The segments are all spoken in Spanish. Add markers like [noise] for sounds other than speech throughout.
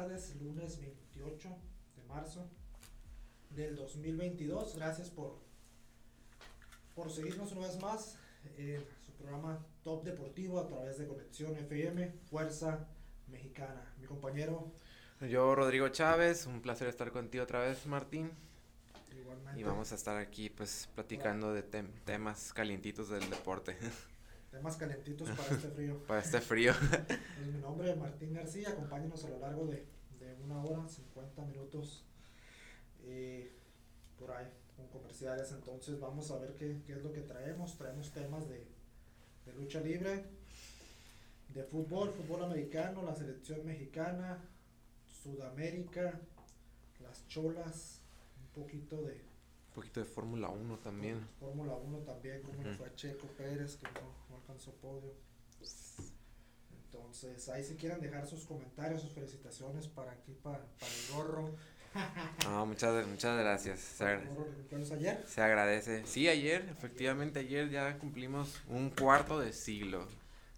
tardes, lunes 28 de marzo del 2022. Gracias por, por seguirnos una vez más en su programa Top Deportivo a través de Conexión FM, Fuerza Mexicana. Mi compañero. Yo, Rodrigo Chávez, un placer estar contigo otra vez, Martín. Igualmente. Y vamos a estar aquí, pues, platicando de tem- temas calientitos del deporte. [laughs] Temas calentitos para este frío. [laughs] Para este frío. [laughs] Pues mi nombre es Martín García, acompáñenos a lo largo de, de una hora, 50 minutos eh, por ahí con comerciales. Entonces vamos a ver qué, qué es lo que traemos. Traemos temas de, de lucha libre, de fútbol, fútbol americano, la selección mexicana, Sudamérica, las cholas, un poquito de poquito de Fórmula 1 también. Fórmula 1 también, como le Ujú. fue a Checo Pérez, que no, no alcanzó podio. Entonces, ahí si quieren dejar sus comentarios, sus felicitaciones para aquí, para, para el gorro. No, muchas, muchas gracias. [laughs] Se, Para el agra- gorro que cumplimos ayer. se agradece. Sí, ayer, efectivamente, ayer ya cumplimos un cuarto de siglo.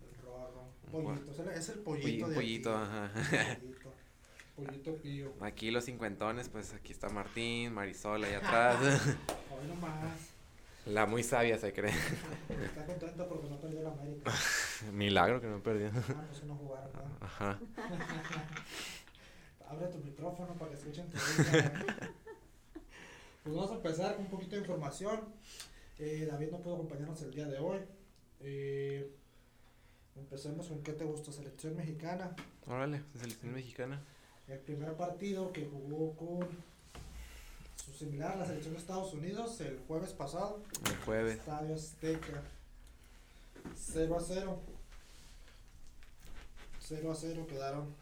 El rorro. Pollito, es el, pollito un de pollito, aquí. ajá. [laughs] Pollito. Pollito pío. Aquí los cincuentones, pues aquí está Martín, Marisol ahí atrás. [laughs] Hoy nomás. La muy sabia se cree. Está contento porque no perdió la América. [laughs] Milagro que no perdió. Ah, pues no jugaron, ¿verdad? Ajá. [laughs] Abre tu micrófono para que escuchen tu risa. Pues vamos a empezar con un poquito de información. Eh, David no pudo acompañarnos el día de hoy. Eh, empecemos con qué te gusta, selección mexicana. Órale, selección mexicana. El primer partido que jugó con su similar a la selección de Estados Unidos el jueves pasado. El jueves. Estadio Azteca. 0 a 0. 0 a 0 quedaron.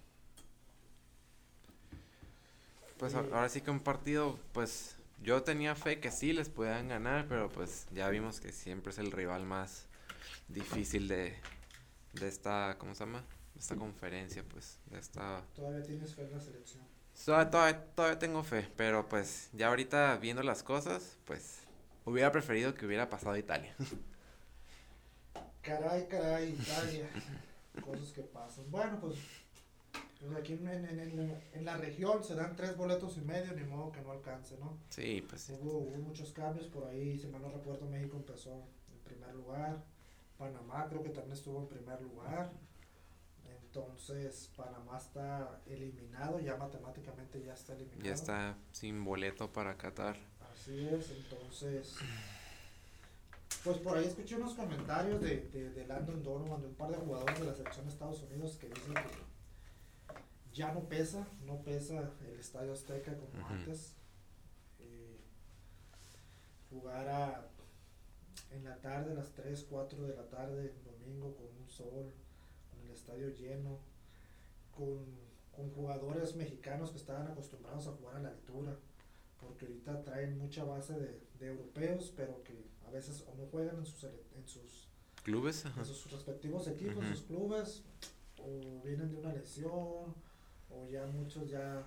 Pues Eh, ahora sí que un partido, pues yo tenía fe que sí les podían ganar, pero pues ya vimos que siempre es el rival más difícil de, de esta, ¿cómo se llama? Esta conferencia, pues, de esta... Todavía tienes fe en la selección. Todavía, todavía, todavía tengo fe, pero pues ya ahorita viendo las cosas, pues hubiera preferido que hubiera pasado Italia. [laughs] Caray, caray, Italia. Cosas que pasan. Bueno, pues, pues aquí en, en, en- en la región se dan tres boletos y medio, ni modo que no alcance, ¿no? Sí, pues. Hubo, hubo muchos cambios por ahí, si mal no recuerdo, México empezó en primer lugar. Panamá creo que también estuvo en primer lugar. Entonces, Panamá está eliminado, ya matemáticamente ya está eliminado. Ya está sin boleto para Qatar. Así es, entonces. Pues por ahí escuché unos comentarios de, de, de Landon Donovan, de un par de jugadores de la selección de Estados Unidos que dicen que ya no pesa, no pesa el estadio Azteca como antes. Eh, jugar a- en la tarde, a las 3, 4 de la tarde, domingo, con un sol, el estadio lleno, con, con jugadores mexicanos que estaban acostumbrados a jugar a la altura porque ahorita traen mucha base de, de europeos, pero que a veces o no juegan en sus, en sus, ¿Clubes? En sus respectivos equipos, sus clubes, o vienen de una lesión, o ya muchos ya,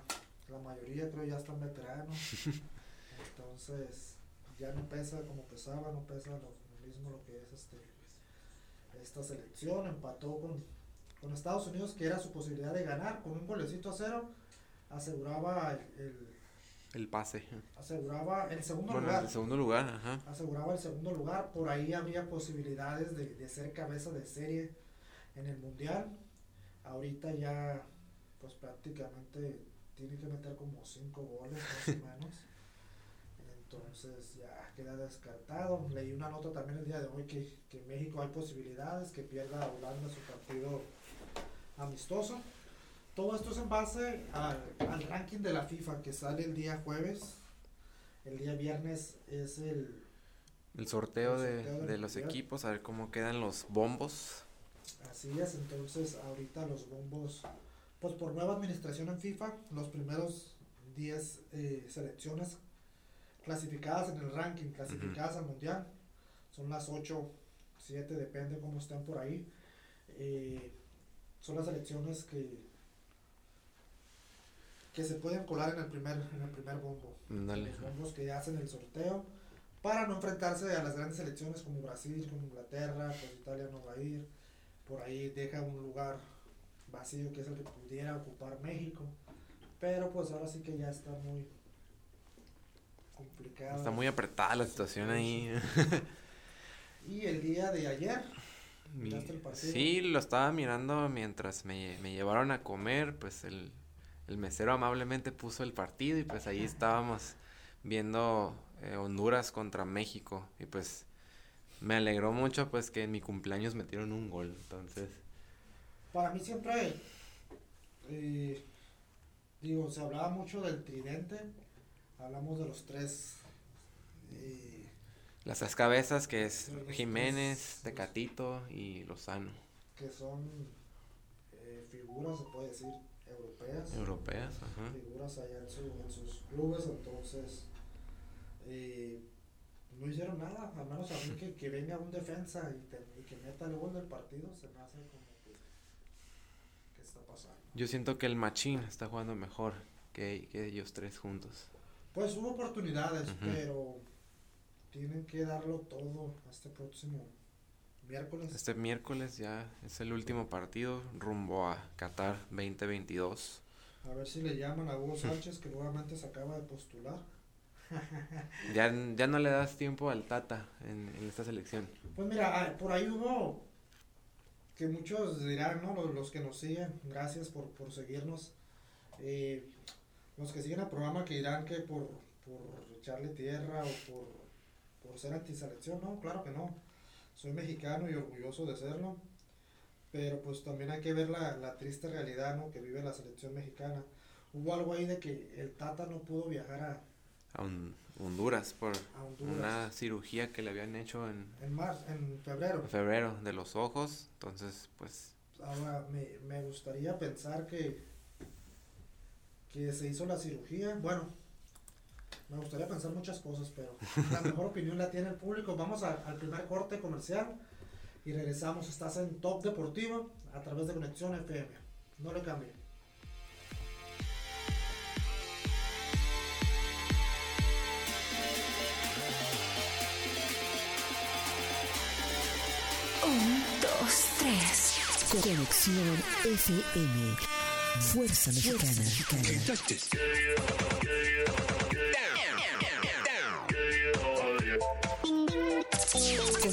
la mayoría creo ya están veteranos, [laughs] entonces ya no pesa como pesaba, no pesa lo, lo mismo lo que es este esta selección, empató con, con Estados Unidos, que era su posibilidad de ganar, con un golecito a cero, aseguraba el- el El pase. aseguraba el segundo Bueno, lugar. el segundo lugar, ajá. Aseguraba el segundo lugar. Por ahí habría posibilidades de, de ser cabeza de serie en el mundial. Ahorita ya, pues prácticamente tiene que meter como cinco goles más o [laughs] menos. Entonces ya queda descartado. Leí una nota también el día de hoy que, que en México hay posibilidades que pierda Holanda su partido amistoso. Todo esto es en base al, al ranking de la FIFA que sale el día jueves. El día viernes es el... El sorteo, El de, sorteo de los equipos, a ver cómo quedan los bombos. Así es, entonces ahorita los bombos, pues por nueva administración en FIFA, los primeros 10 eh, selecciones clasificadas en el ranking, clasificadas al mundial, son las 8, 7, depende cómo estén por ahí. eh, son las selecciones que que se pueden colar en el primer en el primer bombo. Dale. Los bombos que hacen el sorteo para no enfrentarse a las grandes selecciones como Brasil, como Inglaterra, pues Italia no va a ir. Por ahí deja un lugar vacío que es el que pudiera ocupar México. Pero pues ahora sí que ya está muy complicado. Está muy apretada la situación ahí. [laughs] y el día de ayer, ¿miraste el partido? Sí, lo estaba mirando mientras me, me llevaron a comer, pues el, el mesero amablemente puso el partido y pues ahí estábamos viendo eh, Honduras contra México. Y pues me alegró mucho pues que en mi cumpleaños metieron un gol, entonces... Para mí siempre, eh, digo, se hablaba mucho del tridente, hablamos de los tres... Eh, Las tres cabezas que es Jiménez, Tecatito y Lozano, que son eh, figuras, se puede decir, europeas. europeas, ajá. figuras allá en, su- en sus clubes, entonces eh, no hicieron nada, al menos a mí que, que venga un defensa y, te- y que meta el gol del partido, se me hace como que, ¿qué está pasando? Yo siento que el Machín está jugando mejor que, que ellos tres juntos. Pues hubo oportunidades, pero tienen que darlo todo este próximo miércoles. Este miércoles ya es el último partido rumbo a Qatar 2022. A ver si le llaman a Hugo [laughs] Sánchez, que nuevamente se acaba de postular. [laughs] Ya, ya no le das tiempo al Tata en, en esta selección. Pues mira, por ahí hubo que muchos dirán, ¿no? Los, los que nos siguen, gracias por, por seguirnos. Eh, los que siguen el programa que dirán que por, por echarle tierra o por, por ser antiselección, no, claro que no. Soy mexicano y orgulloso de serlo. Pero pues también hay que ver la, la triste realidad, ¿no? Que vive la selección mexicana. Hubo algo ahí de que el Tata no pudo viajar a, A Hon- Honduras por a Honduras una cirugía que le habían hecho en en marzo, en febrero. febrero de los ojos. Entonces, pues, Ahora, me, me gustaría pensar que, que se hizo la cirugía. Bueno, me gustaría pensar muchas cosas, pero [laughs] la mejor opinión la tiene el público. Vamos a- al primer corte comercial y regresamos. Estás en Top Deportivo a través de Conexión FM. No le cambie. Un, dos, tres. Conexión FM. Fuerza Mexicana. Con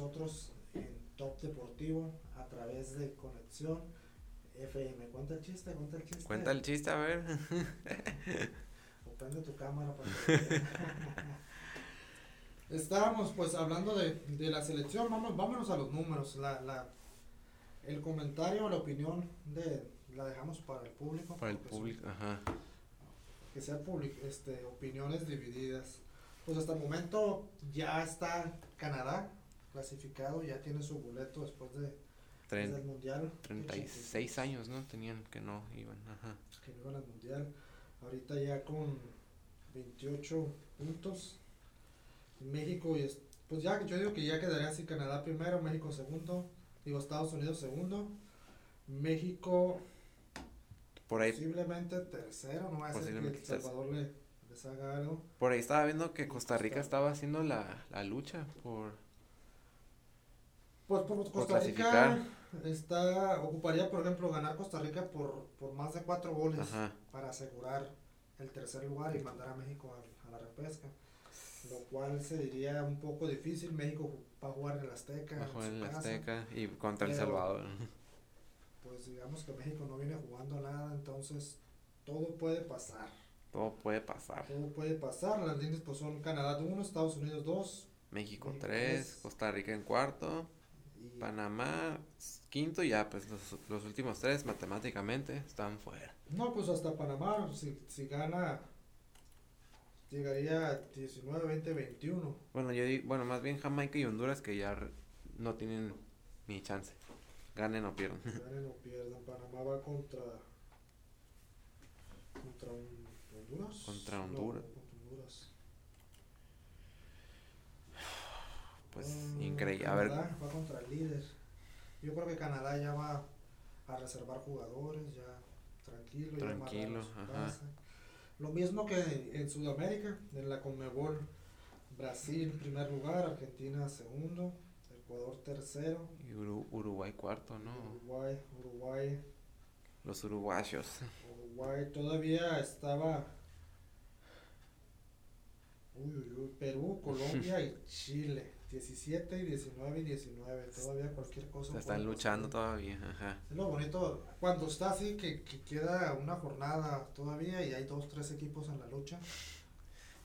Nosotros en Top Deportivo a través de Conexión FM. Cuenta el chiste, cuenta el chiste. cuenta el chiste, a ver. O prende tu cámara para que. [laughs] Estábamos pues hablando de, de la selección, vamos, vámonos a los números. La, la, el comentario, la opinión de la dejamos para el público. Para el son- público, ajá. que sean public- este, opiniones divididas. Pues hasta el momento ya está Canadá clasificado, ya tiene su boleto después de, Tren- del mundial. 36 años, ¿no? Tenían que no iban, ajá. que no iban al mundial. Ahorita ya con 28 puntos. México y es- pues ya yo digo que ya quedaría así Canadá primero, México segundo, digo Estados Unidos segundo, México Por ahí, posiblemente tercero, no va a ser que El. Salvador le, les haga algo. por ahí estaba viendo que Costa Rica estaba haciendo la, la lucha por... Pues por Costa. Rica está ocuparía por ejemplo ganar Costa Rica por, por más de cuatro goles Ajá. para asegurar el tercer lugar y mandar a México a, a la repesca. Lo cual se diría un poco difícil. México va a jugar en el Azteca. En. Azteca y contra El Salvador. Pues digamos que México no viene jugando nada, entonces todo puede pasar. Todo puede pasar. Todo puede pasar. Las líneas pues son Canadá 1, Estados Unidos 2 México México 3, tres. Costa Rica en cuarto, Panamá quinto ya pues los, los últimos tres matemáticamente están fuera. no, pues hasta Panamá si, si gana llegaría a 19, 20, 21. Bueno, yo digo, bueno, más bien Jamaica y Honduras que ya no tienen ni chance. Ganen o pierdan. Ganen o pierdan. Panamá va contra. Contra un- Honduras. Contra No, Honduras. contra Honduras. Pues increíble. A ver, Canadá va contra el líder. Yo creo que Canadá ya va a reservar jugadores, ya tranquilo. ya Tranquilo, su ajá. casa. Lo mismo que en Sudamérica, en la Conmebol. Brasil primer lugar, Argentina segundo, Ecuador tercero, y Uru- Uruguay cuarto, ¿no? Uruguay, Uruguay, Los uruguayos. Uruguay todavía estaba. Uy, uy, uy, Perú, Colombia [laughs] y Chile. 17 y 19 y 19. Todavía cualquier cosa. Se están pasar. luchando todavía. Ajá. Es lo bonito cuando está así que, que queda una jornada todavía y hay dos, tres equipos en la lucha.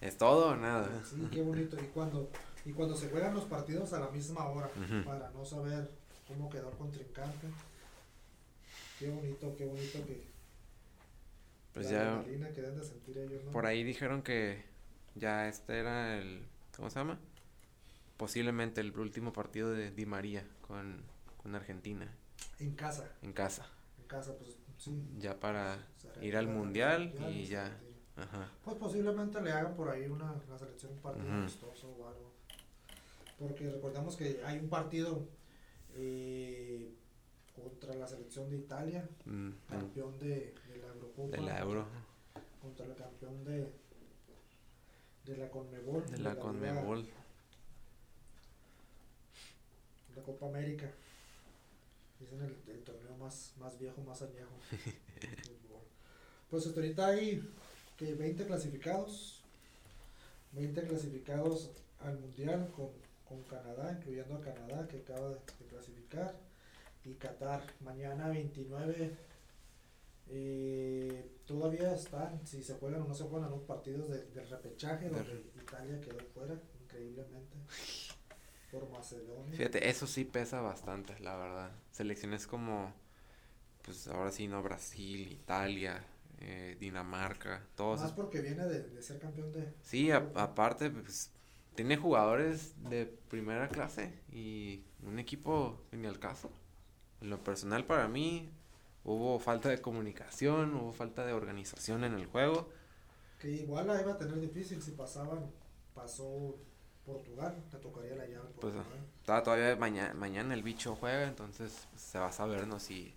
¿Es todo o nada? Sí, qué bonito. Y cuando, y cuando se juegan los partidos a la misma hora para no saber cómo quedó el contrincante. Qué bonito, qué bonito que Pues la ya que de sentir ellos, ¿no? por ahí dijeron que ya este era el. ¿Cómo se llama? Posiblemente el último partido de Di María con, con Argentina En casa, en casa. en casa, pues sí. Ya para ir al mundial y ya. retira. Ajá. Pues posiblemente le hagan por ahí una la selección un partido Ujú. amistoso o algo. Porque recordemos que hay un partido eh, contra la selección de Italia, campeón de, de la Eurocopa. de la Euro. Contra el campeón de, de la Conmebol. De la Conmebol. La Copa América. Dicen el, el torneo más, más viejo, más añejo. [laughs] Pues hasta ahorita hay que 20 clasificados. 20 clasificados al Mundial con, con Canadá, incluyendo a Canadá que acaba de, de clasificar. Y Qatar, mañana 29. eh, todavía están, si se juegan o no se juegan los partidos de- del repechaje, donde Italia quedó fuera, increíblemente, [laughs] por Macedonia. Fíjate, eso sí pesa bastante, la verdad. Selecciones como, pues ahora sí, ¿no? Brasil, Italia, eh, Dinamarca, todos. Más porque viene de, de ser campeón de... Sí, a- aparte, pues, tiene jugadores de primera clase y un equipo ni al caso. En lo personal, para mí, hubo falta de comunicación, hubo falta de organización en el juego. Que igual la iba a tener difícil si pasaban, pasó Portugal, te tocaría la llave Pues. Está todavía mañana, mañana el bicho juega, entonces pues, se va a saber, ¿no? Si,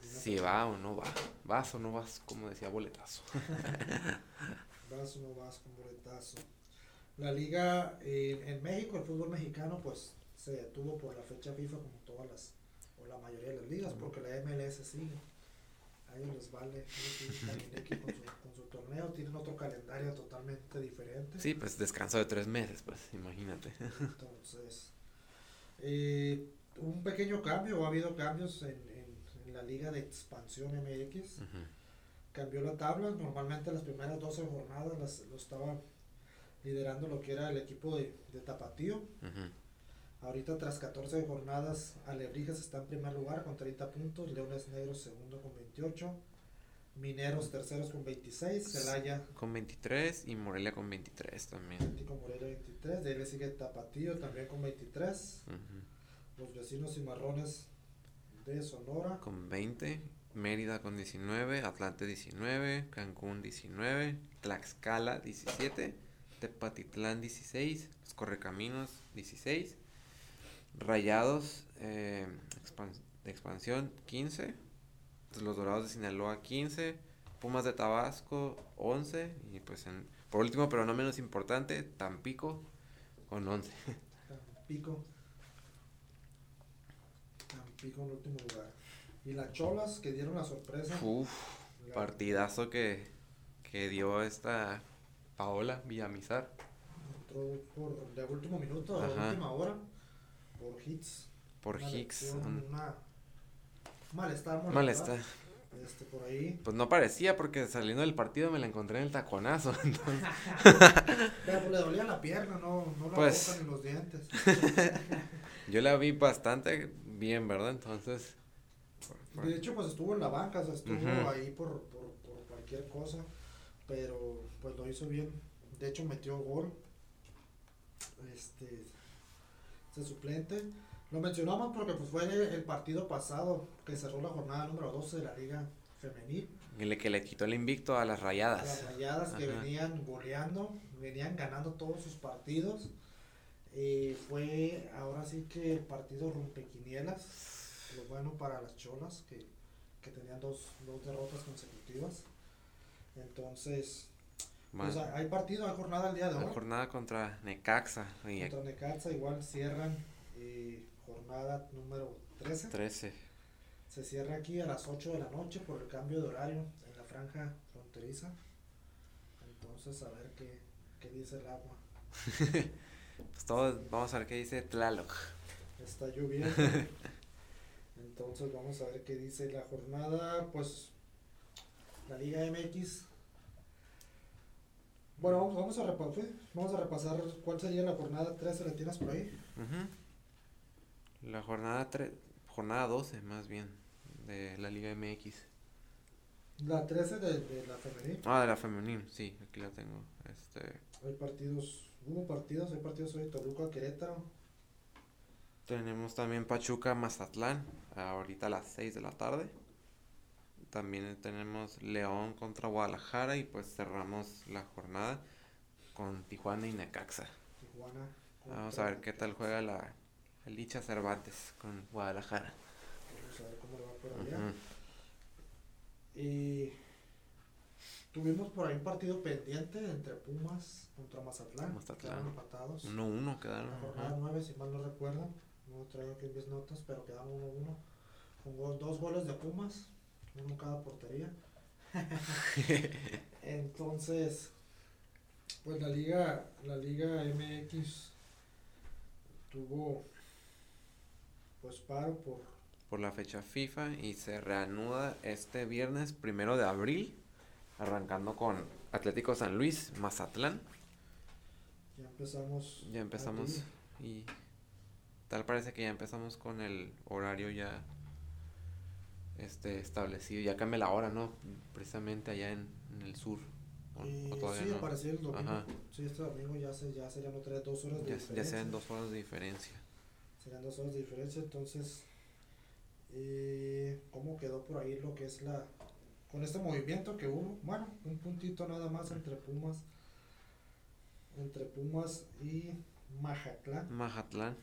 si va o no va. Vas o no vas, como decía Boletazo. [laughs] Vas o no vas con boletazo. La liga eh, en México, el fútbol mexicano, pues se detuvo por la fecha FIFA como todas las, o la mayoría de las ligas, porque la MLS sigue. A ellos les vale, ellos siguen también aquí con su, con su torneo, tienen otro calendario totalmente diferente. Sí, pues descanso de tres meses, pues, imagínate. Entonces, eh, un pequeño cambio, o ha habido cambios en, en- en la liga de expansión MX. Cambió la tabla, normalmente las primeras 12 jornadas las, lo estaba liderando lo que era el equipo de, de Tapatío. Ahorita tras 14 jornadas, Alebrijes está en primer lugar con 30 puntos, Leones Negros segundo con 28, Mineros terceros con 26, Celaya Con 23 y Morelia con 23 también. Atlético Morelia 23, de ahí le sigue Tapatío también con 23, Ujú. los vecinos cimarrones de Sonora, Con 20. Mérida con 19. Atlante 19. Cancún 19. Tlaxcala 17. Tepatitlán 16. Los Correcaminos 16. Rayados eh, de expansión 15. Los Dorados de Sinaloa 15. Pumas de Tabasco 11. Y pues en, por último, pero no menos importante, Tampico con 11. Tampico. Tampico en último lugar. Y las Cholas que dieron la sorpresa. Uf, la- partidazo que, que dio esta Paola Villamizar. entró por de último minuto, a Ajá. última hora, por hits. Por una un Una malestar, molecular, malestar. Este, por ahí. Pues no parecía porque saliendo del partido me la encontré en el taconazo. [laughs] entonces, [laughs] Pero pues, le dolía la pierna, no, no la Pues- boca ni los dientes. [laughs] yo la vi bastante bien, ¿verdad? Entonces... por- por- De hecho, pues estuvo en la banca, o sea, estuvo ahí por, por, por cualquier cosa, pero pues lo hizo bien de hecho metió gol. Este, ese suplente. Lo mencionamos porque pues fue el partido pasado que cerró la jornada número 12 de la Liga Femenil. El que le quitó el invicto a las rayadas. Las rayadas que Ajá. venían goleando, venían ganando todos sus partidos. Eh, fue ahora sí que el partido rompequinielas. Lo bueno para las cholas que, que tenían dos, dos derrotas consecutivas. Entonces, pues, hay partido, hay jornada el día de la hoy. jornada contra Necaxa y Contra Necaxa igual cierran eh, jornada número 13. 13. Se cierra aquí a las 8 de la noche por el cambio de horario en la franja fronteriza. Entonces a ver qué, qué dice el agua. [laughs] Pues todos vamos a ver qué dice Tlaloc. Está lloviendo. [laughs] Entonces vamos a ver qué dice la jornada. Pues la Liga MX. Bueno, vamos, a repasar, vamos a repasar cuál sería la jornada 13, ¿la tienes por ahí? Ujú. La jornada tre- jornada 12 más bien de la Liga MX. La 13 de, de la femenil. Ah, de la femenil, sí, aquí la tengo. Este, Hay partidos, hubo partidos, hay partidos hoy Toluca, Querétaro. tenemos también Pachuca Mazatlán, ahorita a las 6 de la tarde. También tenemos León contra Guadalajara y pues cerramos la jornada con Tijuana y Necaxa. Tijuana. Vamos a ver qué tal juega la Licha Cervantes con Guadalajara. Vamos a ver cómo le va por allá. Ujú. Y tuvimos por ahí un partido pendiente entre Pumas contra Mazatlán. Mazatlán. Quedaron empatados. 1-1 quedaron. La jornada 9, si mal no recuerdo. No traigo aquí mis notas, pero quedaron 1-1. Con gol- dos goles de Pumas, uno cada portería. [laughs] Entonces, pues la liga, la liga MX tuvo pues paro por por la fecha FIFA y se reanuda este viernes primero de abril, arrancando con Atlético San Luis, Mazatlán. ya empezamos Ya empezamos y tal parece que ya empezamos con el horario ya este establecido. Ya cambia la hora, ¿no? Precisamente allá en, en el sur. O, Y o sí, no. apareció el domingo. Ajá. Sí, este domingo ya, se, ya serían otra vez dos horas de Ya, ya diferencia. sean dos horas de diferencia. Serían dos horas de diferencia, entonces, eh, ¿cómo quedó por ahí lo que es la... Con este movimiento que hubo, bueno, un puntito nada más entre Pumas, entre Pumas y Majatlán, Mazatlán.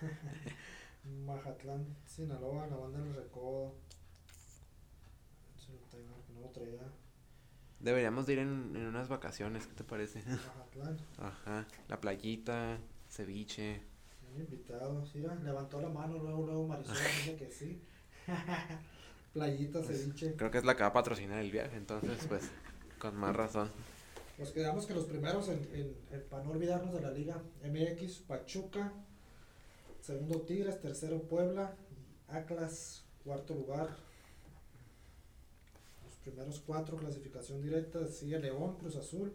[laughs] Majatlán, Sinaloa, la banda del Recodo, Deberíamos de ir en, en unas vacaciones, ¿qué te parece? [laughs] Ajá. La playita, ceviche. un invitado, sí, mira, levantó la mano, luego, luego Marisol [laughs] dice que sí, [laughs] playita, Pues, ceviche. Creo que es la que va a patrocinar el viaje, entonces pues con más razón. Nos quedamos que los primeros, en, en- en- para no olvidarnos de la Liga MX, Pachuca, segundo Tigres, tercero Puebla, Atlas, cuarto lugar. Primeros cuatro, clasificación directa, sigue León, Cruz Azul,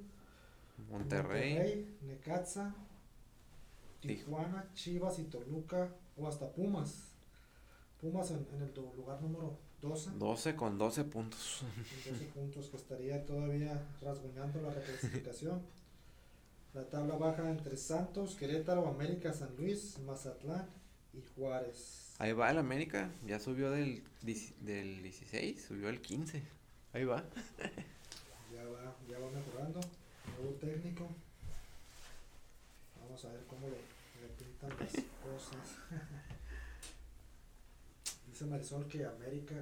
Monterrey. Necaxa, Tij- Tijuana, Chivas y Toluca, o hasta Pumas. Pumas en, en el lugar número 12. 12 con 12 puntos. con 12 [laughs] puntos que estaría todavía rasguñando la reclasificación. La tabla baja entre Santos, Querétaro, América, San Luis, Mazatlán y Juárez. Ahí va el América, ya subió del, del 16, subió al 15. Ahí va. Ya va, ya va mejorando. Nuevo técnico. Vamos a ver cómo le, le pintan las cosas. [laughs] Dice Marisol que América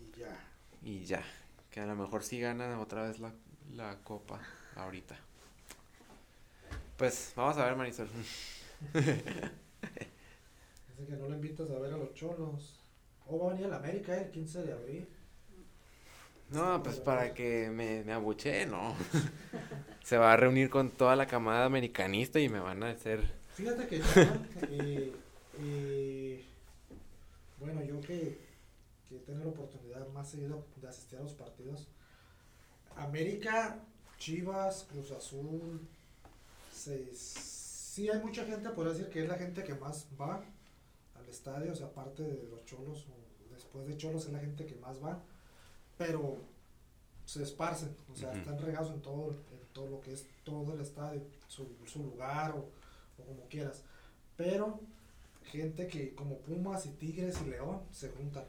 y ya. Y ya, que a lo mejor sí gana otra vez la, la copa ahorita. Pues vamos a ver, Marisol. [laughs] Dice que no le invitas a ver a los cholos. O va a venir el América eh, el 15 de abril. No, pues para que me, me abuche, no. Se va a reunir con toda la camada americanista y me van a hacer... Fíjate que ya, eh, eh, bueno, yo que, que tengo la oportunidad más seguido de asistir a los partidos, América, Chivas, Cruz Azul, sí hay mucha gente, por decir que es la gente que más va al estadio, o sea, aparte de los cholos, después de cholos es la gente que más va, pero se esparcen, o sea, están regados en todo, en todo lo que es todo el estadio, su, su lugar o, o como quieras. Pero gente que como Pumas y Tigres y León se juntan,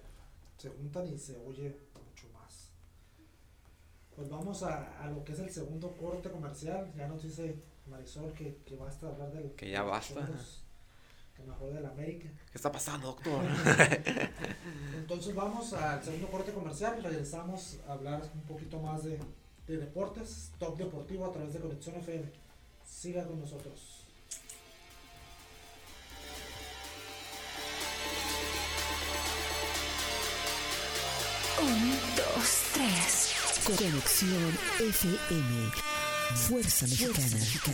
se juntan y se oye mucho más. Pues vamos a, a lo que es el segundo corte comercial. Ya nos dice Marisol que, que basta hablar del Que ya los basta. Cholos, que mejor del América. ¿Qué está pasando, doctor? [laughs] Entonces vamos al segundo corte comercial, regresamos a hablar un poquito más de, de deportes, top deportivo a través de Conexión FM. Siga con nosotros. Un, dos, tres. Conexión FM. Fuerza Mexicana. Con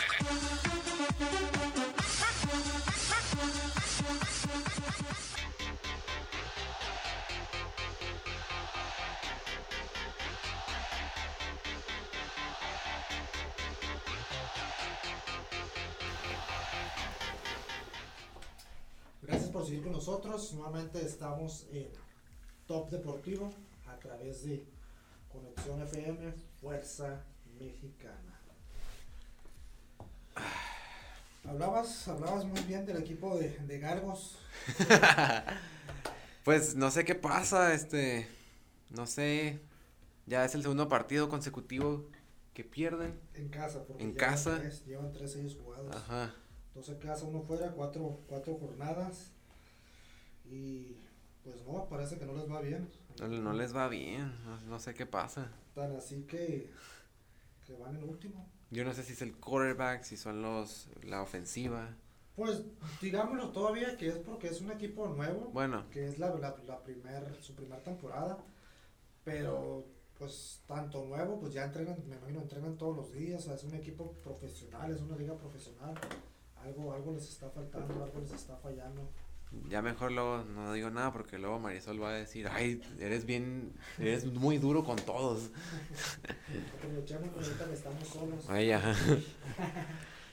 Gracias por seguir con nosotros. Nuevamente estamos en Top Deportivo a través de Conexión FM, Fuerza Mexicana. Hablabas, hablabas muy bien del equipo de, de Galgos. [laughs] Pues no sé qué pasa, este, no sé, ya es el segundo partido consecutivo que pierden. En casa, porque En llevan casa. tres- llevan tres ellos jugados. Ajá. Dos en casa, uno fuera, cuatro, cuatro jornadas. Y pues no, parece que no les va bien. No, no les va bien, no, no sé qué pasa. Tan así que, que van en último. Yo no sé si es el quarterback, si son los, la ofensiva. Pues digámoslo todavía que es porque es un equipo nuevo, Bueno, que es la, la, la primer, su primera temporada. Pero pues tanto nuevo, pues ya entrenan, me imagino, entrenan todos los días. o sea, es un equipo profesional, es una liga profesional. Algo, algo les está faltando, algo les está fallando. Ya mejor luego no digo nada porque luego Marisol va a decir, ay, eres bien, eres muy duro con todos. Ay.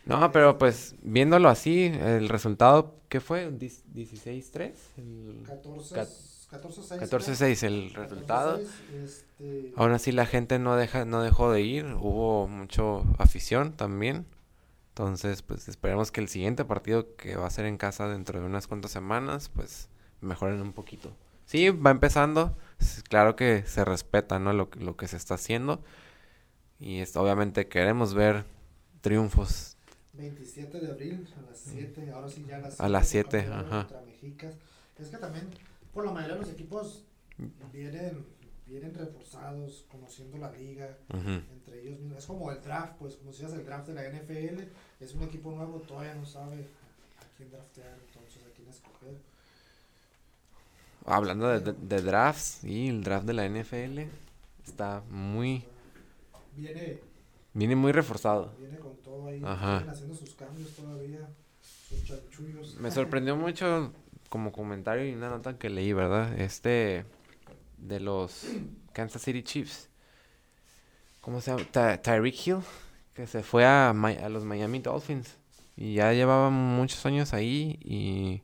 No, pero pues viéndolo así, el resultado, ¿qué fue? ¿Dic- ¿16-3? El 14, Cat- 14-6. 14-6 el resultado. 14-6, Este, Aún así la gente no deja, no dejó de ir, hubo mucho afición también. Entonces, pues esperemos que el siguiente partido que va a ser en casa dentro de unas cuantas semanas, pues mejoren un poquito. Sí, va empezando, claro que se respeta, ¿no? Lo, que- lo que se está haciendo. Y es, obviamente queremos ver triunfos. 27 de abril a las 7, ahora sí ya a las A las siete, siete, campeón ajá. contra Mexicas. Es que también, por la mayoría de los equipos vienen, vienen reforzados, conociendo la liga, entre ellos mismos. Es como el draft, pues como si el draft de la NFL, es un equipo nuevo, todavía no sabe a quién draftear, entonces a quién escoger. Hablando de, de- de drafts, y el draft de la NFL está muy, Viene, viene muy reforzado. viene con todo ahí, Ajá. haciendo sus cambios todavía, sus chanchullos. Me sorprendió mucho como comentario y una nota que leí, ¿verdad? Este de los Kansas City Chiefs. ¿Cómo se llama? Ty- Tyreek Hill, que se fue a, Mi- a los Miami Dolphins. Y ya llevaba muchos años ahí y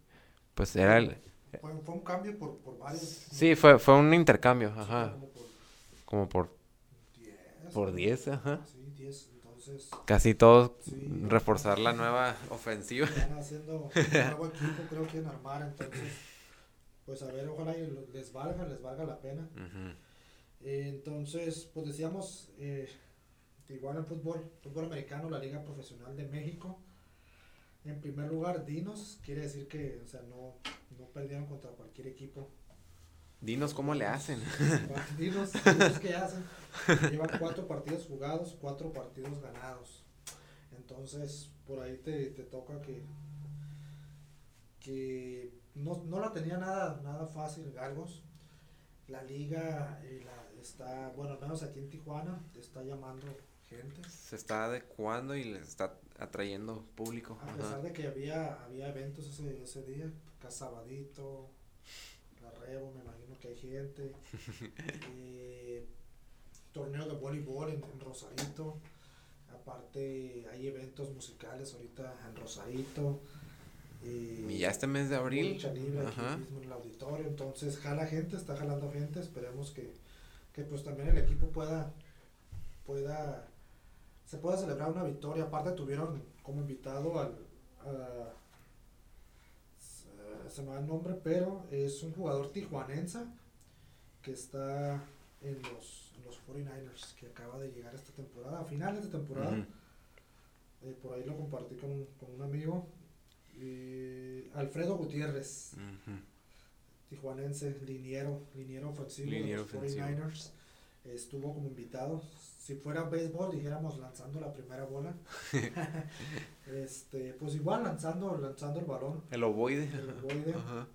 pues era el... Fue, fue un cambio por, por varios. Sí, fue, fue un intercambio, ajá. Como por Como por, 10. por 10, ajá. Sí, 10. Entonces, Casi todos Sí. reforzar la nueva ofensiva. están haciendo un nuevo equipo, creo que en armar. Entonces, pues a ver, ojalá y les valga, les valga la pena. Eh, entonces, pues decíamos, eh, igual en fútbol, fútbol americano, la Liga Profesional de México. En primer lugar, Dinos, quiere decir que, o sea, no, no perdieron contra cualquier equipo. Dinos cómo le hacen. Dinos, dinos qué hacen. Llevan cuatro partidos jugados, cuatro partidos ganados. Entonces, por ahí te, te toca que, que no, no la tenía nada, nada fácil Galgos. La liga eh, la- está, bueno, al menos aquí en Tijuana, está llamando gente. Se está adecuando y les está atrayendo público. A Ajá. pesar de que había, había eventos ese, ese día, Casabadito, La Rebo, me imagino que hay gente. [laughs] eh, torneo de voleibol en, en Rosarito. Aparte hay eventos musicales ahorita en Rosarito. Y ya este mes de abril. aquí mismo en el auditorio, entonces jala gente, está jalando gente, esperemos que, que pues también el equipo pueda, pueda, se pueda celebrar una victoria, aparte tuvieron como invitado al, a- se- me va el nombre, pero es un jugador tijuanense que está en los, en los 49ers, que acaba de llegar esta temporada, a finales de temporada, eh, por ahí lo compartí con, con un amigo, eh, Alfredo Gutiérrez, tijuanense, liniero, liniero ofensivo Liniero de los ofensivo. 49ers. Estuvo como invitado. Si fuera béisbol, dijéramos lanzando la primera bola. [laughs] este, pues igual lanzando, lanzando el balón. El ovoide. El ovoide. Ajá.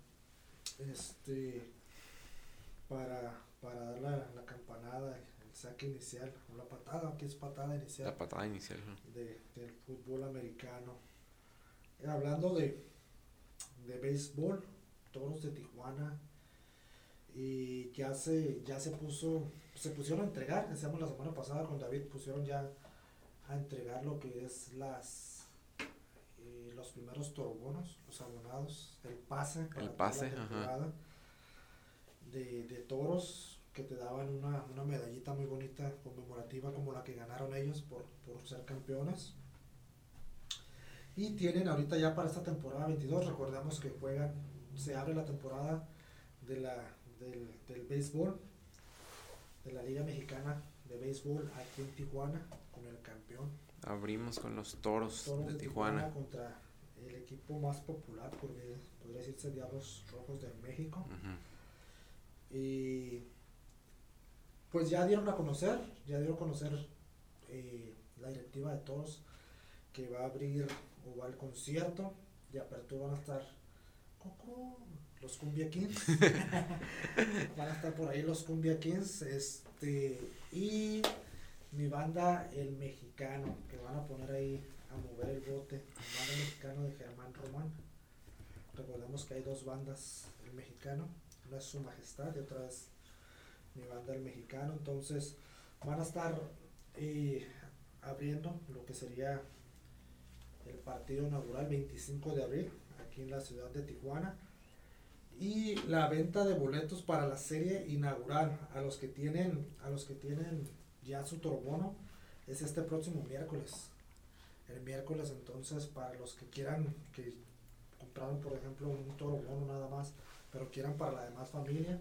Este para, para dar la, la campanada, el saque inicial, o la patada, que es patada inicial La patada inicial. de, del fútbol americano. Hablando de, de béisbol, Toros de Tijuana, y ya se, ya se puso, se pusieron a entregar, decíamos la semana pasada con David, pusieron ya a entregar lo que es las eh, los primeros torobonos, los abonados, el pase para El la pase, ajá. temporada de, de toros que te daban una, una medallita muy bonita conmemorativa como la que ganaron ellos por, por ser campeones. Y tienen ahorita ya para esta temporada 22, recordemos que juegan, se abre la temporada de la, del, del béisbol, de la Liga Mexicana de Béisbol aquí en Tijuana, con el campeón Abrimos con los toros, Toros de Tijuana. contra el equipo más popular, porque podría decirse Diablos Rojos de México. Y pues ya dieron a conocer, ya dieron a conocer eh, la directiva de todos que va a abrir o va al concierto de apertura van a estar Coco, los Cumbia Kings. [laughs] van a estar por ahí los Cumbia Kings. Este, y mi banda El Mexicano, que van a poner ahí a mover el bote. El banda mexicano de Germán Román. Recordemos que hay dos bandas, el mexicano, una es su majestad y otra es mi banda el mexicano. Entonces van a estar eh, abriendo lo que sería el partido inaugural 25 de abril aquí en la ciudad de Tijuana. Y la venta de boletos para la serie inaugural a los que tienen, a los que tienen ya su torobono es este próximo miércoles. El miércoles entonces para los que quieran que compraron por ejemplo un torobono nada más, pero quieran para la demás familia,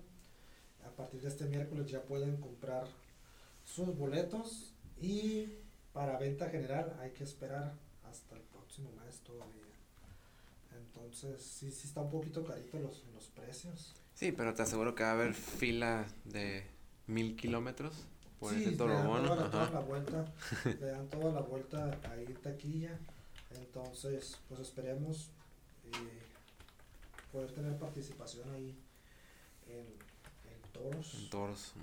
a partir de este miércoles ya pueden comprar sus boletos y para venta general hay que esperar hasta el próximo mes todavía. Entonces sí, sí está un poquito carito los, los precios. Sí, pero te aseguro que va a haber fila de mil kilómetros por Sí, ese le dan torobono. toda la, toda Ajá. la vuelta, [laughs] le dan toda la vuelta ahí taquilla. Entonces, pues esperemos eh, poder tener participación ahí en, en toros. En toros.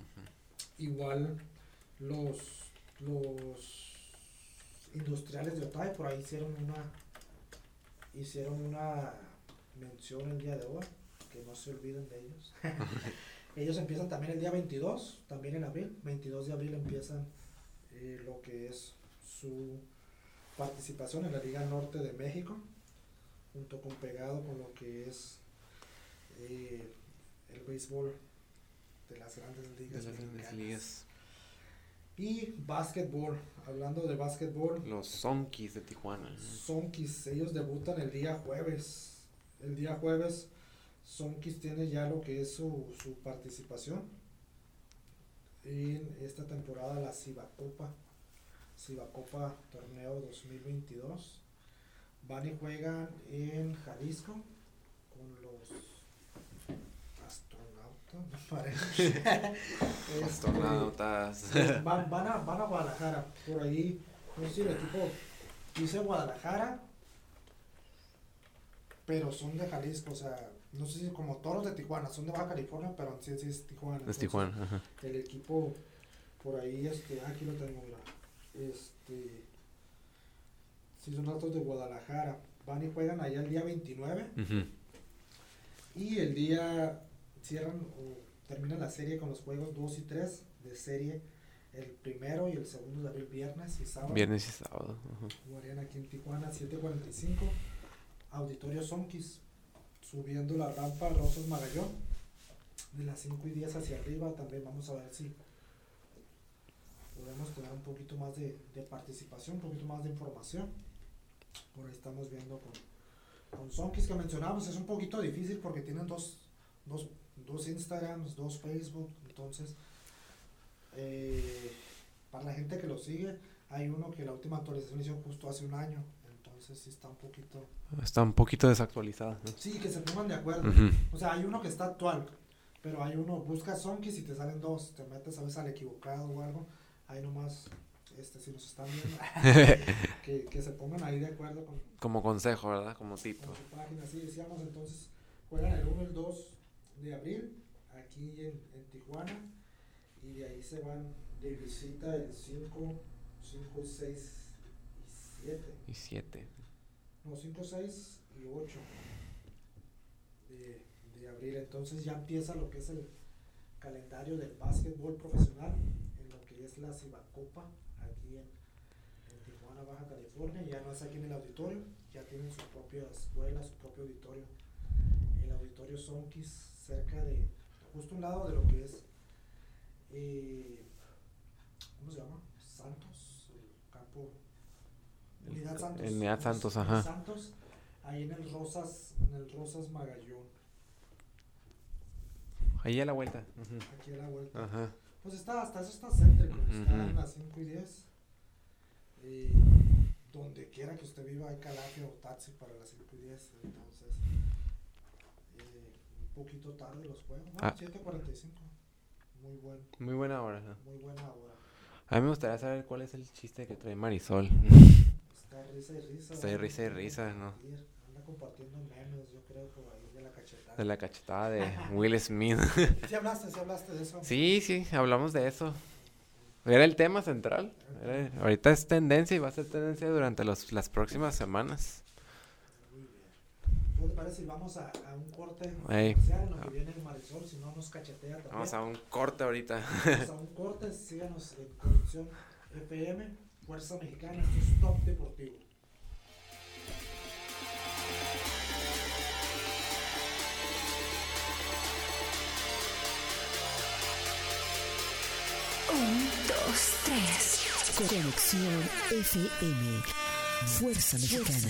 Igual los, los industriales de Otay por ahí hicieron una hicieron una mención el día de hoy, que no se olviden de ellos. [laughs] ellos empiezan también el día 22, también en abril, 22 de abril empiezan eh, lo que es su participación en la Liga Norte de México, junto con pegado con lo que es eh, el béisbol de las grandes De ligas. las grandes ligas. Y básquetbol, hablando de básquetbol, Los Sonkis de Tijuana. Sonkis, ellos debutan el día jueves. El día jueves, Sonkis tiene ya lo que es su, su participación en esta temporada, la Cibacopa, Cibacopa Torneo 2022. Van y juegan en Jalisco con los astronautas. Este, Astronautas. van, van, a, van a Guadalajara, por ahí, no sé si el equipo dice Guadalajara, pero son de Jalisco, o sea, no sé si como toros de Tijuana, son de Baja California, pero en sí, sí es Tijuana. Es Tijuana. ajá. El equipo, por ahí, este, aquí lo tengo, mira. Este. Sí, son datos de Guadalajara. Van y juegan allá el día 29. Ujú. Y el día cierran o terminan la serie con los juegos 2 y 3 de serie. El primero y el segundo de abril, viernes y sábado. Viernes y sábado. ujú. Jugarían aquí en Tijuana, 745. Auditorio Sonquis. Subiendo la rampa Rosas Magallón. De las 5 y 10 hacia arriba. También vamos a ver si podemos tener un poquito más de, de participación, un poquito más de información. Por ahí estamos viendo con, con Sonquis que mencionamos. Es un poquito difícil porque tienen dos, dos, dos Instagrams, dos Facebook. Entonces, eh, para la gente que lo sigue, hay uno que la última actualización hizo justo hace un año. Entonces, sí está un poquito. Está un poquito desactualizada. ¿no? Sí, que se pongan de acuerdo. Ujú. O sea, hay uno que está actual, pero hay uno, buscas Sonkis y te salen dos, te metes a veces al equivocado o algo, ahí nomás, este, si nos están viendo, [laughs] que, que se pongan ahí de acuerdo con, Como consejo, ¿verdad? Como tipo. con su página, así decíamos, entonces, juegan el 1 y el 2 de abril, aquí en, en Tijuana, y de ahí se van de visita el 5, 5, 6 y 7. Y siete. No, 5, 6 y 8 de, de abril. Entonces ya empieza lo que es el calendario del básquetbol profesional en lo que es la Cibacopa aquí en, en Tijuana, Baja California. Ya no es aquí en el auditorio, ya tienen su propia escuela, su propio auditorio. El auditorio Sonkis, cerca de, justo un lado de lo que es, eh, ¿cómo se llama? Santos, el campo. Unidad Santos. Unidad Unidad Santos, ajá. Santos, ahí en el Rosas, en el Rosas Magallón, Ahí a la vuelta. Ujú. aquí a la vuelta. Ajá. Pues está, hasta eso está céntrico, está Ujú. en las 5 y 10. Eh, donde quiera que usted viva hay calafia o taxi para las 5 y 10, entonces poquito tarde los juegos, no, Ah. 7.45, muy buen, Muy buena hora. ¿no? muy buena hora. A mí me gustaría saber cuál es el chiste que trae Marisol. [laughs] Está risa y risa. Está de ¿verdad? risa y risa, ¿no? Anda compartiendo memes, yo creo, por ahí de la cachetada. De la cachetada de [laughs] Will Smith. ¿Sí hablaste, sí hablaste de eso? Sí, sí, hablamos de eso. Era el tema central. Era- ahorita es tendencia y va a ser tendencia durante los, las próximas semanas. ¿Qué te parece si vamos a, a un corte Ey. en lo que viene Marisol? Si no nos cachetea también. Vamos a un corte ahorita. Vamos a un corte, síganos en Conexión FM, Fuerza Mexicana, esto es Top Deportivo. Un, dos, tres. Conexión FM. Fuerza Mexicana.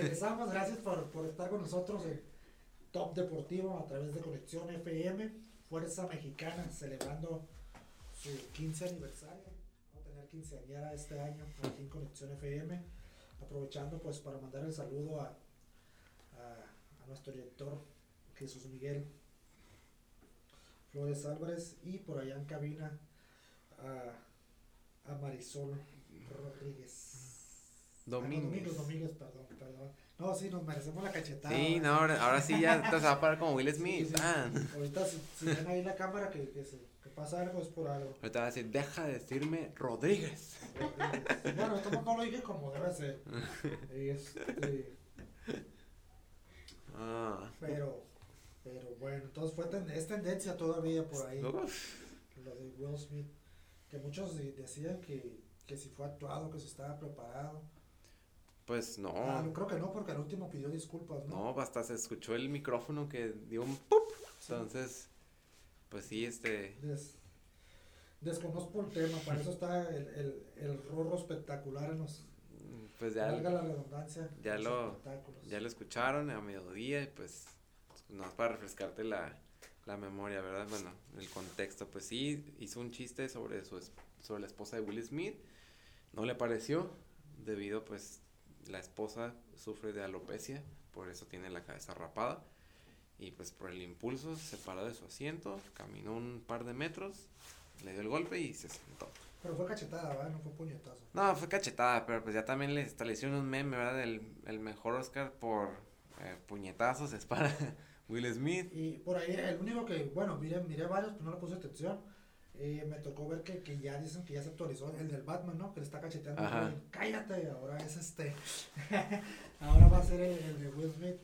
Regresamos, gracias por, por estar con nosotros en Top Deportivo a través de Conexión FM, Fuerza Mexicana, celebrando su 15 aniversario. Vamos a tener quinceañera este año aquí en Conexión FM. Aprovechando pues para mandar el saludo a, a, nuestro director Jesús Miguel Flores Álvarez y por allá en cabina a, a Marisol Rodríguez. Ah, no, Domínguez. Domínguez, Domínguez, perdón, perdón. No, sí, nos merecemos la cachetada. Sí, no, ahora, ahora sí ya [laughs] te se va a parar como Will Smith. sí. Ah. Ahorita si, si ven ahí la cámara que, que, se- que pasa algo es por algo. Ahorita va a decir, deja de decirme Rodríguez. Bueno, esto no lo dije como debe ser. [laughs] Este, Ah. pero, pero bueno, entonces fue ten- es tendencia todavía por ahí. Uf. lo de Will Smith, que muchos de- decían que, que si fue actuado, que si estaba preparado. Pues no. Ah, no creo que no, porque al último pidió disculpas, ¿no? No, hasta se escuchó el micrófono que dio un ¡pup! Sí. Entonces, pues sí, este. Des- desconozco el tema, para eso está el, el, el rorro espectacular en los, Pues ya, valga la redundancia, ya lo- ya lo escucharon a mediodía y pues, no para refrescarte la, la memoria, ¿verdad? Bueno, el contexto, pues sí, hizo un chiste sobre, su, es- sobre la esposa de Will Smith. No le pareció, debido pues la esposa sufre de alopecia, por eso tiene la cabeza rapada. Y pues por el impulso se paró de su asiento, caminó un par de metros, le dio el golpe y se sentó. Pero fue cachetada, ¿verdad? No fue puñetazo. No, fue cachetada, pero pues ya también le, hasta le hicieron un meme, ¿verdad? El, el mejor Oscar por eh, puñetazos es para [laughs] Will Smith. Y por ahí, el único que, bueno, miré, miré varios, pero no le puse atención. Eh, me tocó ver que, que ya dicen que ya se actualizó el del Batman, ¿no? Que le está cacheteando. Ajá. Cállate, ahora es este. [laughs] ahora va a ser el, el de Will Smith.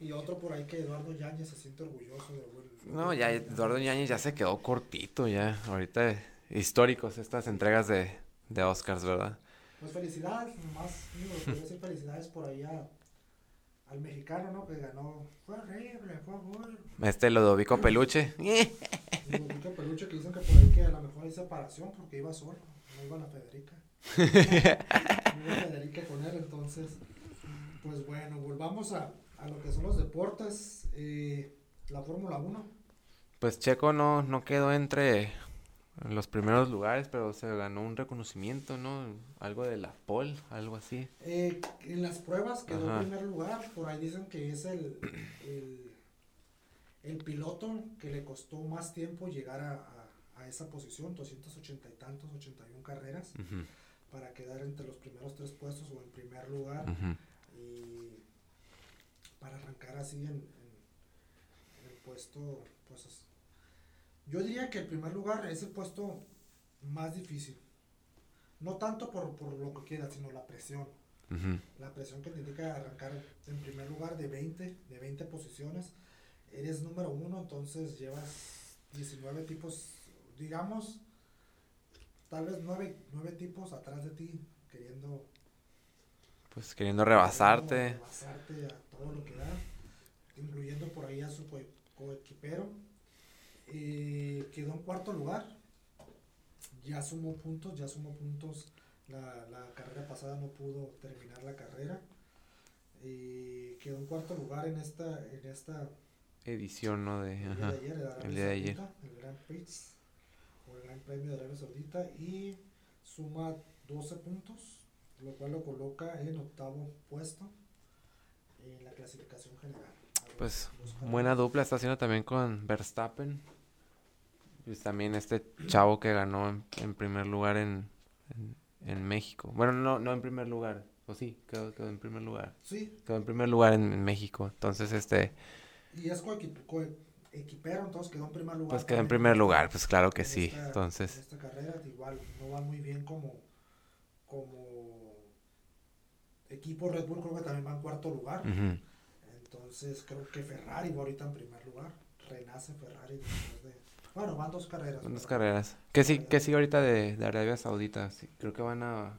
Y otro por ahí que Eduardo Yáñez se siente orgulloso de Will No, ya Eduardo Ñañez ya se quedó cortito, ya. Ahorita históricos estas entregas de, de Oscars, ¿verdad? Pues felicidades, nomás, digo, [laughs] quiero decir felicidades por ahí a- al mexicano, ¿no? Que ganó. Fue horrible, fue horrible. Este Lodovico Peluche. [laughs] [laughs] Peluche que dicen que por ahí que a lo mejor hay separación porque iba solo, no iba la Federica. [laughs] no iba Federica con él, entonces, pues bueno, volvamos a, a lo que son los deportes. eh, la Fórmula 1, Pues Checo no, no quedó entre los primeros lugares, pero se ganó un reconocimiento, ¿no? Algo de la pole, algo así. eh, en las pruebas quedó Ajá. en primer lugar, por ahí dicen que es el, el, el piloto que le costó más tiempo llegar a, a- a esa posición, 280 y tantos, 81 carreras, Ujú, para quedar entre los primeros tres puestos o en primer lugar. y para arrancar así en, en- en el puesto, pues es- yo diría que el primer lugar es el puesto más difícil. No tanto por, por lo que quieras, sino la presión. La presión que te indica arrancar en primer lugar de 20, de 20 posiciones. Eres número uno, entonces llevas 19 tipos, digamos, tal vez 9, nueve tipos atrás de ti queriendo Pues queriendo rebasarte. Rebasarte a todo lo que da, incluyendo por ahí a su co- coequipero. Eh, quedó en cuarto lugar. Ya sumó puntos, ya sumó puntos. La, la carrera pasada no pudo terminar la carrera. Eh, quedó en cuarto lugar en esta, en esta Edición, ¿no? De, el día de ayer, el el día de ayer. Saudita, el Grand Prix o el Gran Premio de Arabia Saudita y suma 12 puntos, lo cual lo coloca en octavo puesto en la clasificación general. Pues, Buena dupla está haciendo también con Verstappen. Pues también este chavo que ganó en, en primer lugar en, en, en México. Bueno, no, no en primer lugar. O sí, quedó, quedó en primer lugar. Sí, Quedó en primer lugar en México. Entonces, este, y es coequip- coequipero, entonces quedó en primer lugar. pues quedó en primer lugar. Pues claro que en sí. esta- en Entonces, esta carrera igual no va muy bien como, como equipo Red Bull, creo que también va en cuarto lugar. Entonces creo que Ferrari va ahorita en primer lugar. Renace Ferrari después de... Bueno, van dos carreras. Son dos carreras. ¿Qué sí, qué sí ahorita de, de Arabia Saudita? Sí, creo que van a...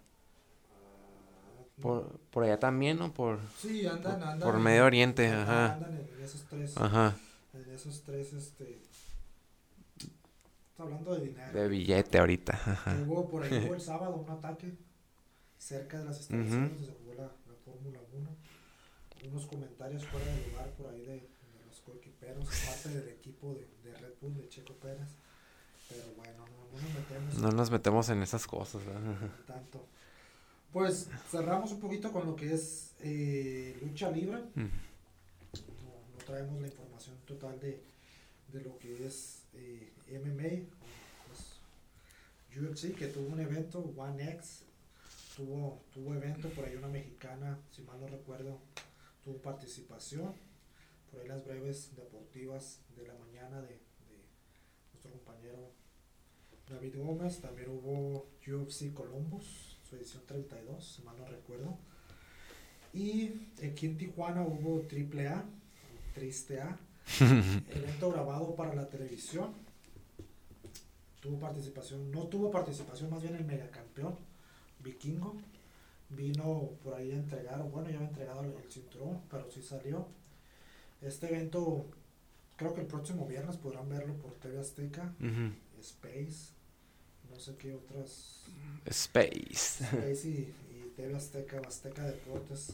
Por, por allá también, ¿no? Por... Sí, andan, por- andan. por en- Medio Oriente, ajá, ajá. Andan en esos tres, Ajá. en esos tres, este... Está hablando de dinero. De billete ahorita. Ajá. Hubo por ahí hubo el [laughs] sábado un ataque cerca de las instalaciones donde se jugó la, la Fórmula 1. Unos comentarios fuera de lugar por ahí de, de los coequiperos, parte del equipo de, de Red Bull de Checo Pérez. Pero bueno, no, no nos metemos No nos metemos en esas cosas, ¿verdad? en tanto. Pues cerramos un poquito con lo que es eh, lucha libre. Mm. No, no traemos la información total de, de lo que es eh, MMA, pues, UFC, que tuvo un evento, One X, tuvo, tuvo evento, por ahí una mexicana, si mal no recuerdo, tuvo participación, por ahí las breves deportivas de la mañana de, de nuestro compañero David Gómez, también hubo UFC Columbus, su edición 32, si mal no recuerdo. Y aquí en Tijuana hubo AAA, Triste A, [laughs] evento grabado para la televisión. tuvo participación, no tuvo participación, más bien el megacampeón vikingo. Vino por ahí a entregar, bueno, ya había entregado el, cinturón, pero sí salió. Este evento, creo que el próximo viernes podrán verlo por TV Azteca. Space, no sé qué otras, Space. Space y, y TV Azteca, Azteca Deportes.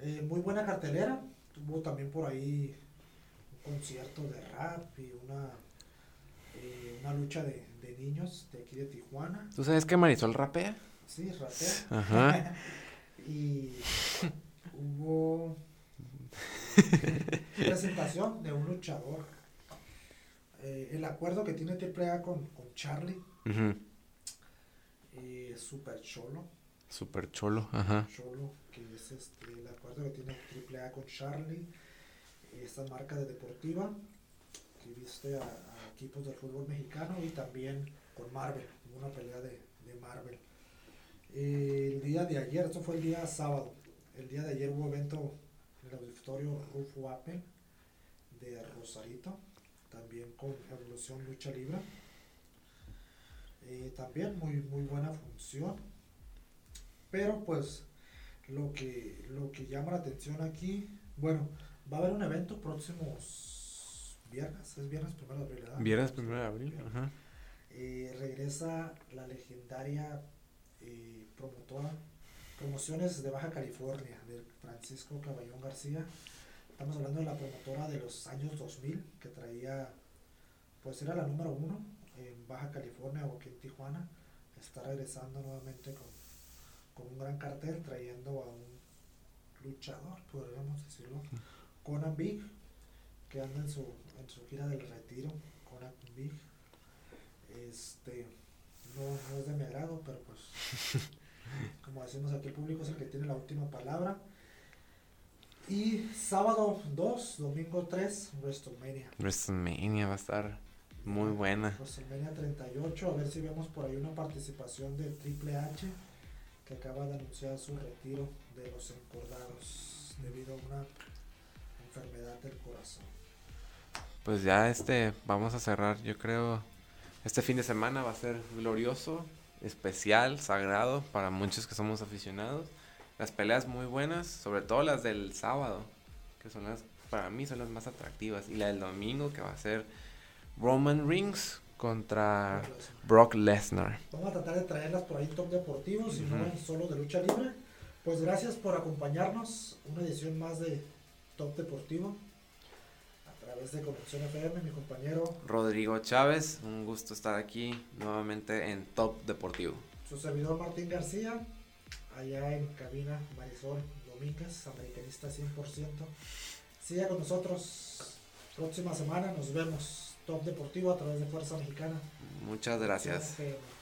Eh, muy buena cartelera, tuvo también por ahí un concierto de rap y una, eh, una lucha de, de niños de aquí de Tijuana. ¿Tú sabes que Marisol rapea? Sí, rapea. Ajá. [laughs] y hubo presentación de un luchador. Eh, el acuerdo que tiene AAA con, con Charlie, Ujú. eh, Super Cholo, Super cholo. Ajá. Cholo, que es este, el acuerdo que tiene AAA con Charlie, esta marca de deportiva que viste a, a equipos del fútbol mexicano y también con Marvel, una pelea de, de Marvel. Eh, el día de ayer, esto fue el día sábado, el día de ayer hubo evento en el auditorio Rufo Apple de Rosarito, también con Evolución Lucha Libre. Eh, también muy, muy buena función. Pero pues lo que, lo que llama la atención aquí, bueno, va a haber un evento próximos viernes, es viernes primero de abril, ¿verdad? Viernes primero de abril. Viernes. Ajá. Eh, regresa la legendaria eh, promotora Promociones de Baja California de Francisco Caballón García. Estamos hablando de la promotora de los años 2000 que traía, pues era la número uno en Baja California o aquí en Tijuana. Está regresando nuevamente con, con un gran cartel trayendo a un luchador, podríamos decirlo, Conan Big, que anda en su, en su gira del retiro, Conan Big este no, no es de mi agrado, pero pues [laughs] como decimos aquí el público es el que tiene la última palabra. Y sábado 2, domingo 3, WrestleMania. WrestleMania va a estar muy buena. WrestleMania 38, a ver si vemos por ahí una participación de Triple H que acaba de anunciar su retiro de los encordados debido a una enfermedad del corazón. Pues ya este, vamos a cerrar, yo creo, este fin de semana va a ser glorioso, especial, sagrado para muchos que somos aficionados. Las peleas muy buenas, sobre todo las del sábado, que son las, para mí son las más atractivas. Y la del domingo, que va a ser Roman Reigns contra Brock Lesnar. Vamos a tratar de traerlas por ahí top deportivos y no Ujú. en solo de lucha libre. Pues gracias por acompañarnos. Una edición más de Top Deportivo. A través de Conexión FM, mi compañero, Rodrigo Chávez, un gusto estar aquí nuevamente en Top Deportivo. su servidor Martín García. Allá en cabina Marisol Domínguez, americanista 100%. Siga con nosotros. Próxima semana nos vemos. Top Deportivo a través de Fuerza Mexicana. Muchas gracias. FM.